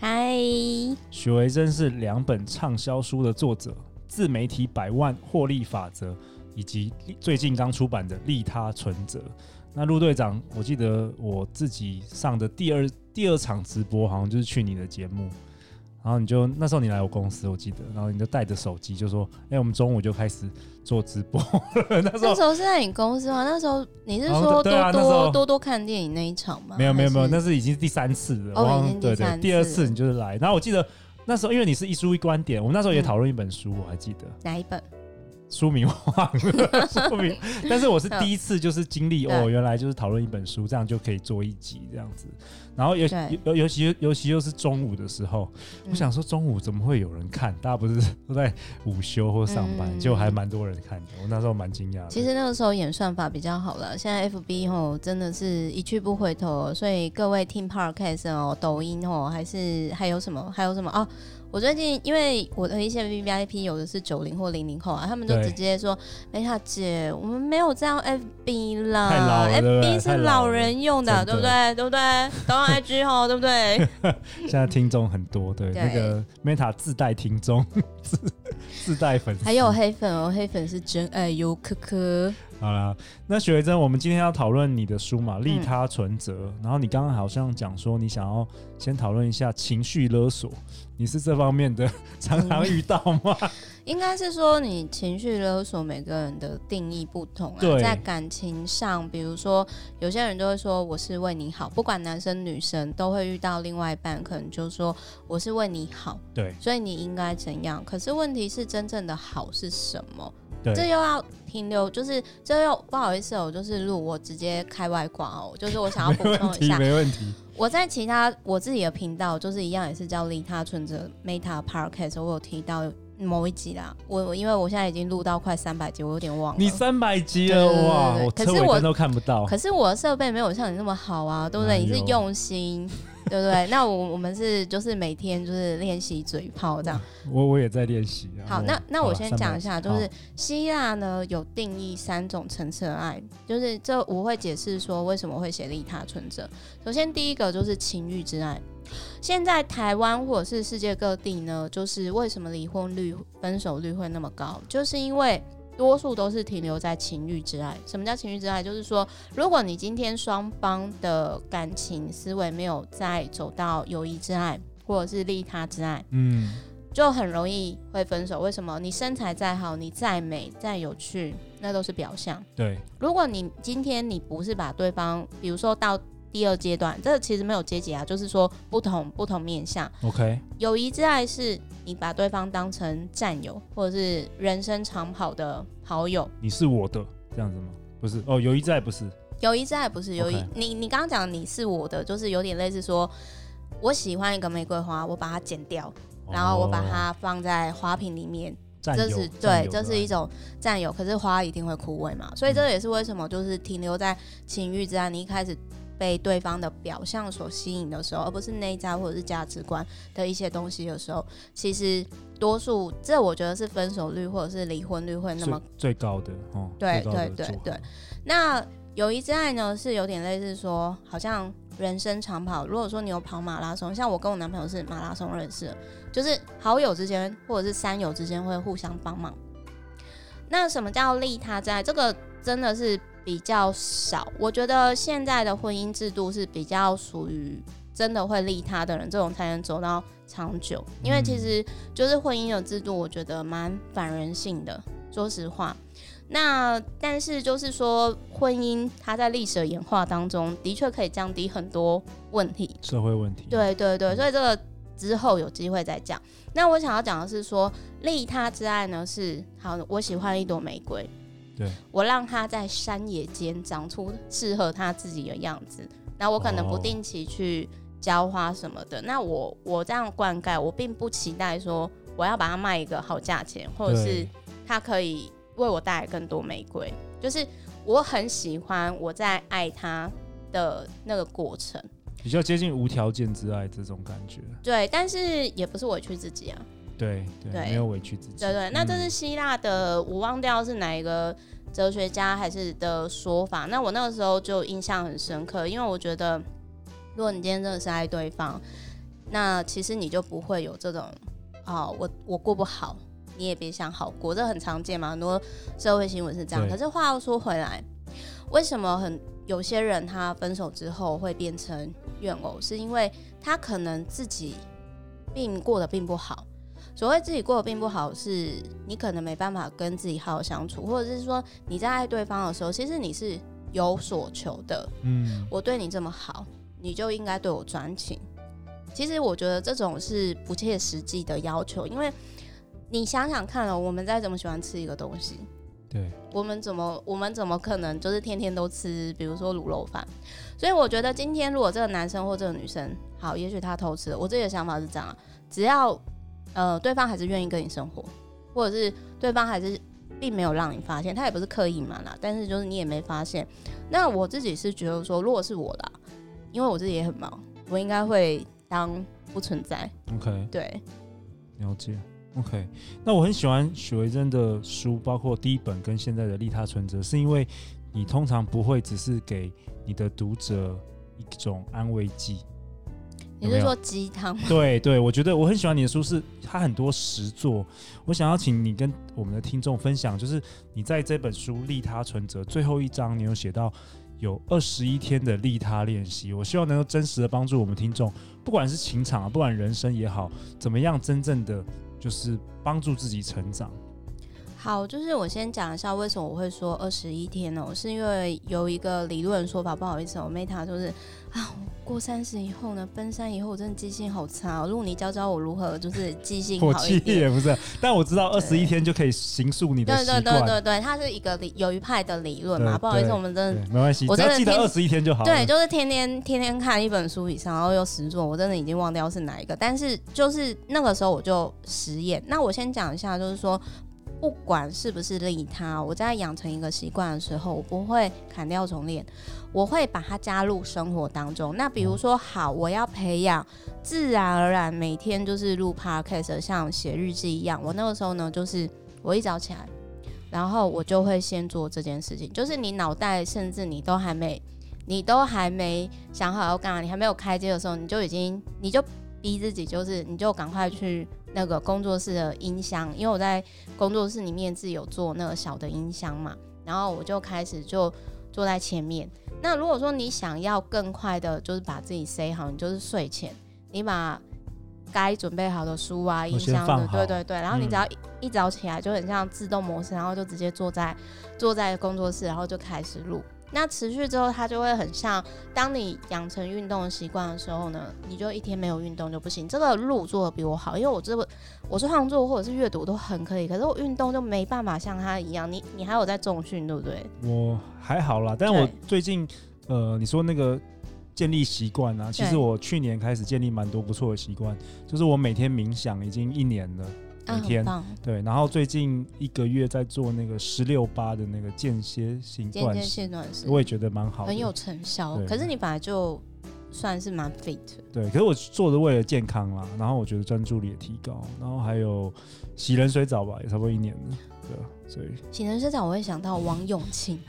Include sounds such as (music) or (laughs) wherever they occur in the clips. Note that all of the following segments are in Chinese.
嗨，许维真是两本畅销书的作者，《自媒体百万获利法则》，以及最近刚出版的《利他存折》。那陆队长，我记得我自己上的第二第二场直播，好像就是去你的节目。然后你就那时候你来我公司，我记得，然后你就带着手机就说：“哎、欸，我们中午就开始做直播。(laughs) 那”那时候是在你公司吗？那时候你是说多多、啊、多，多多看电影那一场吗？没有没有没有，那是已经是第三次了。哦，已经第三次。第二次你就是来，然后我记得那时候因为你是一书一观点，我们那时候也讨论一本书，我还记得哪一本？书名忘了，书名。(laughs) 但是我是第一次就是经历哦，原来就是讨论一本书，这样就可以做一集这样子。然后尤尤尤其尤其又是中午的时候，我想说中午怎么会有人看？大家不是都在午休或上班，结果还蛮多人看的。我那时候蛮惊讶的。其实那个时候演算法比较好了，现在 FB 吼真的是一去不回头，所以各位听 Podcast 哦，抖音哦，还是还有什么还有什么哦。我最近因为我的一些 V V I P 有的是九零或零零后啊，他们就直接说：“哎呀姐，我们没有这样 FB 了，太老了，FB 是老人用的，对不对？对不对？都用 IG 吼，对不对？” (laughs) 现在听众很多，对，对那个 Meta 自带听众，(laughs) 自自带粉丝，还有黑粉哦，黑粉是真爱哟，科科。好啦，那许维珍，我们今天要讨论你的书嘛，《利他存折》嗯。然后你刚刚好像讲说，你想要先讨论一下情绪勒索，你是这方面的，(laughs) 常常遇到吗？嗯、应该是说，你情绪勒索每个人的定义不同啊。对，在感情上，比如说有些人就会说我是为你好，不管男生女生都会遇到另外一半，可能就是说我是为你好，对，所以你应该怎样？可是问题是，真正的好是什么？这又要停留，就是这又不好意思哦，我就是录，我直接开外挂哦，就是我想要 (laughs) 补充一下，没问题，没问题。我在其他我自己的频道，就是一样也是叫利他存折 Meta Podcast，我有提到某一集啦。我因为我现在已经录到快三百集，我有点忘了。你三百集了哇！可是我都看不到，可是我的设备没有像你那么好啊，对不对？你是用心。对不对？那我我们是就是每天就是练习嘴炮这样。(laughs) 我我也在练习。好，那那我先讲一下，就是希腊呢有定义三种层次的爱，就是这我会解释说为什么会写利他存折。首先第一个就是情欲之爱。现在台湾或者是世界各地呢，就是为什么离婚率、分手率会那么高，就是因为。多数都是停留在情欲之爱。什么叫情欲之爱？就是说，如果你今天双方的感情思维没有再走到友谊之爱，或者是利他之爱，嗯，就很容易会分手。为什么？你身材再好，你再美、再有趣，那都是表象。对。如果你今天你不是把对方，比如说到第二阶段，这个其实没有阶级啊，就是说不同不同面向。OK。友谊之爱是。你把对方当成战友，或者是人生长跑的好友，你是我的这样子吗？不是哦，友谊之爱不是，友谊之爱不是友谊。Okay. 你你刚刚讲你是我的，就是有点类似说，我喜欢一个玫瑰花，我把它剪掉，哦、然后我把它放在花瓶里面，这是对，这是一种战友。可是花一定会枯萎嘛，所以这也是为什么就是停留在情欲之爱。你一开始。被对方的表象所吸引的时候，而不是内在或者是价值观的一些东西的时候，其实多数这我觉得是分手率或者是离婚率会那么最高的哦。对对对对。那友谊之爱呢，是有点类似说，好像人生长跑。如果说你有跑马拉松，像我跟我男朋友是马拉松认识的，就是好友之间或者是三友之间会互相帮忙。那什么叫利他之爱？这个真的是。比较少，我觉得现在的婚姻制度是比较属于真的会利他的人，这种才能走到长久。因为其实就是婚姻的制度，我觉得蛮反人性的，说实话。那但是就是说，婚姻它在历史的演化当中，的确可以降低很多问题，社会问题。对对对，所以这个之后有机会再讲。那我想要讲的是说，利他之爱呢是好，我喜欢一朵玫瑰。对，我让它在山野间长出适合他自己的样子，那我可能不定期去浇花什么的。那我我这样灌溉，我并不期待说我要把它卖一个好价钱，或者是它可以为我带来更多玫瑰。就是我很喜欢我在爱它的那个过程，比较接近无条件之爱这种感觉。对，但是也不是委屈自己啊。对对，对，没有委屈自己。对对，那这是希腊的，嗯，我忘掉是哪一个哲学家还是的说法。那我那个时候就印象很深刻，因为我觉得，如果你今天真的是爱对方，那其实你就不会有这种哦，我我过不好，你也别想好过，这很常见嘛，很多社会新闻是这样。可是话又说回来，为什么很有些人他分手之后会变成怨偶，是因为他可能自己并过得并不好。所谓自己过得并不好，是你可能没办法跟自己好好相处，或者是说你在爱对方的时候，其实你是有所求的。嗯，我对你这么好，你就应该对我专情。其实我觉得这种是不切实际的要求，因为你想想看哦，我们再怎么喜欢吃一个东西，对，我们怎么我们怎么可能就是天天都吃，比如说卤肉饭？所以我觉得今天如果这个男生或这个女生，好，也许他偷吃了，我自己的想法是这样，只要。呃，对方还是愿意跟你生活，或者是对方还是并没有让你发现，他也不是刻意嘛啦，但是就是你也没发现。那我自己是觉得说，如果是我啦，因为我自己也很忙，我应该会当不存在。OK，对，了解。OK，那我很喜欢许维珍的书，包括第一本跟现在的利他存折，是因为你通常不会只是给你的读者一种安慰剂。你是说鸡汤吗？对对，我觉得我很喜欢你的书，是它很多实作。我想要请你跟我们的听众分享，就是你在这本书《利他存折》最后一章，你有写到有二十一天的利他练习。我希望能够真实的帮助我们听众，不管是情场啊，不管人生也好，怎么样真正的就是帮助自己成长。好，就是我先讲一下为什么我会说二十一天呢？是因为有一个理论说法，不好意思，我 Meta 就是啊。过三十以后呢，奔三以后，我真的记性好差哦。如果你教教我如何就是记性好一点，也不是，但我知道二十一天就可以形塑你的习惯。对对对对对，它是一个理有一派的理论嘛。不好意思，我们真的没关系，我真的记得二十一天就好。对，就是天天天天看一本书以上，然后又实做，我真的已经忘掉是哪一个。但是就是那个时候我就实验。那我先讲一下，就是说。不管是不是利他，我在养成一个习惯的时候，我不会砍掉重练，我会把它加入生活当中。那比如说，好，我要培养自然而然每天就是录 podcast，像写日记一样。我那个时候呢，就是我一早起来，然后我就会先做这件事情。就是你脑袋甚至你都还没，你都还没想好要干嘛，你还没有开机的时候，你就已经，你就逼自己，就是你就赶快去。那个工作室的音箱，因为我在工作室里面自己有做那个小的音箱嘛，然后我就开始就坐在前面。那如果说你想要更快的，就是把自己塞好，你就是睡前，你把该准备好的书啊、音箱的，对对对，然后你只要一,一早起来就很像自动模式，然后就直接坐在坐在工作室，然后就开始录。那持续之后，它就会很像，当你养成运动的习惯的时候呢，你就一天没有运动就不行。这个路做的比我好，因为我这个我是创作或者是阅读都很可以，可是我运动就没办法像他一样。你你还有在重训对不对？我还好啦，但我最近呃，你说那个建立习惯啊，其实我去年开始建立蛮多不错的习惯，就是我每天冥想已经一年了。每天、啊、对，然后最近一个月在做那个十六八的那个间歇性断食，我也觉得蛮好，很有成效。可是你本来就算是蛮 fit，对。可是我做的为了健康啦，然后我觉得专注力也提高，然后还有洗冷水澡吧，也差不多一年了，对。所以洗冷水澡我会想到王永庆。(laughs)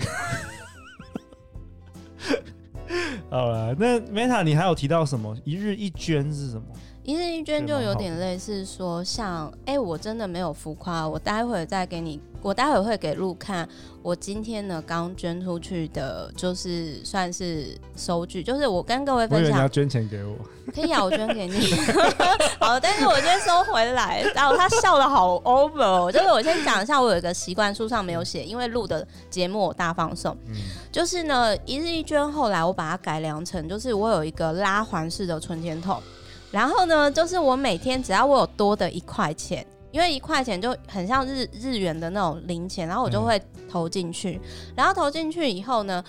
好了，那 Meta 你还有提到什么？一日一捐是什么？一日一捐就有点类似说像，像哎、欸，我真的没有浮夸，我待会儿再给你，我待会儿会给路看，我今天呢刚捐出去的，就是算是收据，就是我跟各位分享。要捐钱给我，可以啊，我捐给你。(laughs) 好，但是我先收回来。然后他笑得好 over，哦，就是我先讲一下，我有一个习惯，书上没有写，因为录的节目我大放送。嗯，就是呢，一日一捐，后来我把它改良成，就是我有一个拉环式的存钱筒。然后呢，就是我每天只要我有多的一块钱，因为一块钱就很像日日元的那种零钱，然后我就会投进去。然后投进去以后呢，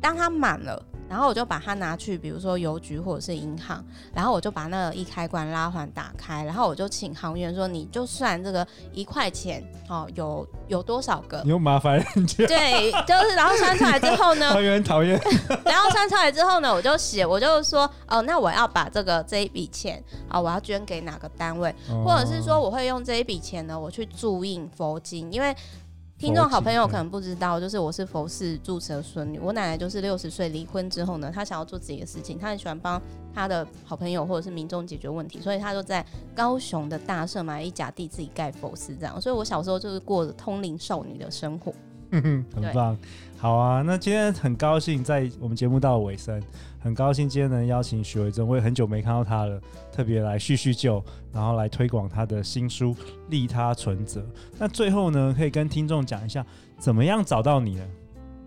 当它满了，然后我就把它拿去，比如说邮局或者是银行，然后我就把那个一开关拉环打开，然后我就请行员说，你就算这个一块钱哦，有有多少个？你又麻烦人家。对，就是然后算出来之后呢，(laughs) 行员讨厌。(laughs) 然后算出来之后呢，我就写，我就说哦，那我要把这个这一笔钱啊、哦，我要捐给哪个单位，哦、或者是说我会用这一笔钱呢，我去注印佛经，因为。听众好朋友可能不知道，就是我是佛寺住持的孙女，我奶奶就是六十岁离婚之后呢，她想要做自己的事情，她很喜欢帮她的好朋友或者是民众解决问题，所以她就在高雄的大社买一甲地自己盖佛寺这样，所以我小时候就是过着通灵少女的生活。(laughs) 很棒，好啊！那今天很高兴在我们节目到了尾声，很高兴今天能邀请许维珍，我也很久没看到他了，特别来叙叙旧，然后来推广他的新书《利他存折》。那最后呢，可以跟听众讲一下，怎么样找到你呢？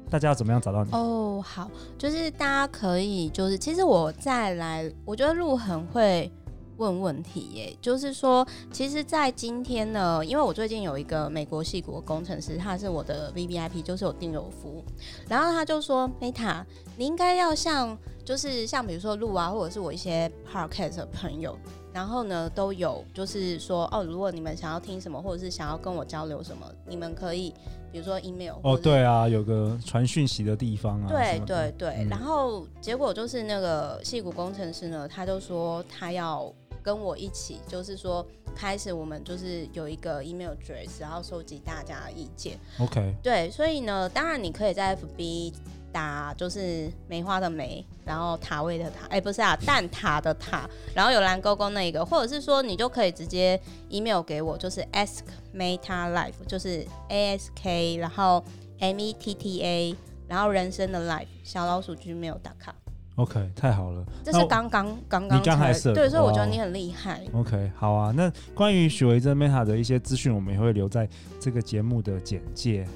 大家要怎么样找到你？哦，好，就是大家可以，就是其实我再来，我觉得路很会。问问题耶，就是说，其实，在今天呢，因为我最近有一个美国矽谷工程师，他是我的 VVIP，就是有订阅服务，然后他就说，Meta，你应该要像，就是像比如说路啊，或者是我一些 Podcast 的朋友，然后呢都有，就是说，哦，如果你们想要听什么，或者是想要跟我交流什么，你们可以，比如说 email。哦，对啊，有个传讯息的地方啊。对对对，嗯、然后结果就是那个矽谷工程师呢，他就说他要。跟我一起，就是说，开始我们就是有一个 email address，然后收集大家的意见。OK。对，所以呢，当然你可以在 FB 打，就是梅花的梅，然后塔位的塔，哎、欸，不是啊，蛋塔的塔，然后有蓝勾勾那一个，或者是说你就可以直接 email 给我，就是 ask meta life，就是 A S K，然后 M E T T A，然后人生的 life，小老鼠 gmail.com。OK，太好了，这是刚刚刚刚，你刚开始，对，所以我觉得你很厉害。OK，好啊，那关于许维珍 Meta 的一些资讯，我们也会留在这个节目的简介。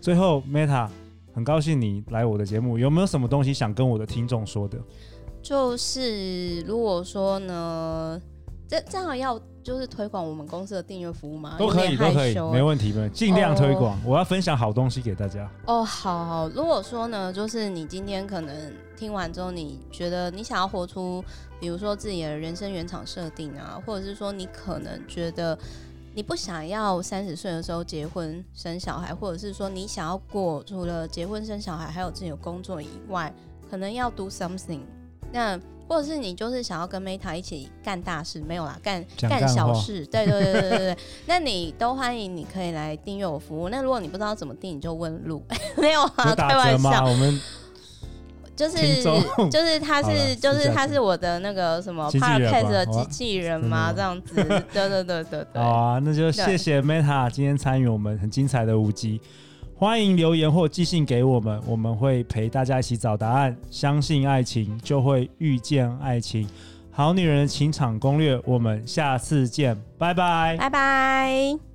最后，Meta，很高兴你来我的节目，有没有什么东西想跟我的听众说的？就是如果说呢，这正好要。就是推广我们公司的订阅服务吗？都可以，都可以，没问题，没问题，尽量推广。Oh, 我要分享好东西给大家。哦，oh, 好，好。如果说呢，就是你今天可能听完之后，你觉得你想要活出，比如说自己的人生原厂设定啊，或者是说你可能觉得你不想要三十岁的时候结婚生小孩，或者是说你想要过除了结婚生小孩还有自己的工作以外，可能要 do something。那或者是你就是想要跟 Meta 一起干大事，没有啦，干干小事，对对对对对对。(laughs) 那你都欢迎，你可以来订阅我服务。那如果你不知道怎么订，你就问路，(laughs) 没有啊，开玩笑。我们就是就是他是就是他是我的那个什么 Podcast 的机器人嘛，这样子，对对对对对。好啊，那就谢谢 Meta 今天参与我们很精彩的五集。欢迎留言或寄信给我们，我们会陪大家一起找答案。相信爱情，就会遇见爱情。好女人的情场攻略，我们下次见，拜拜，拜拜。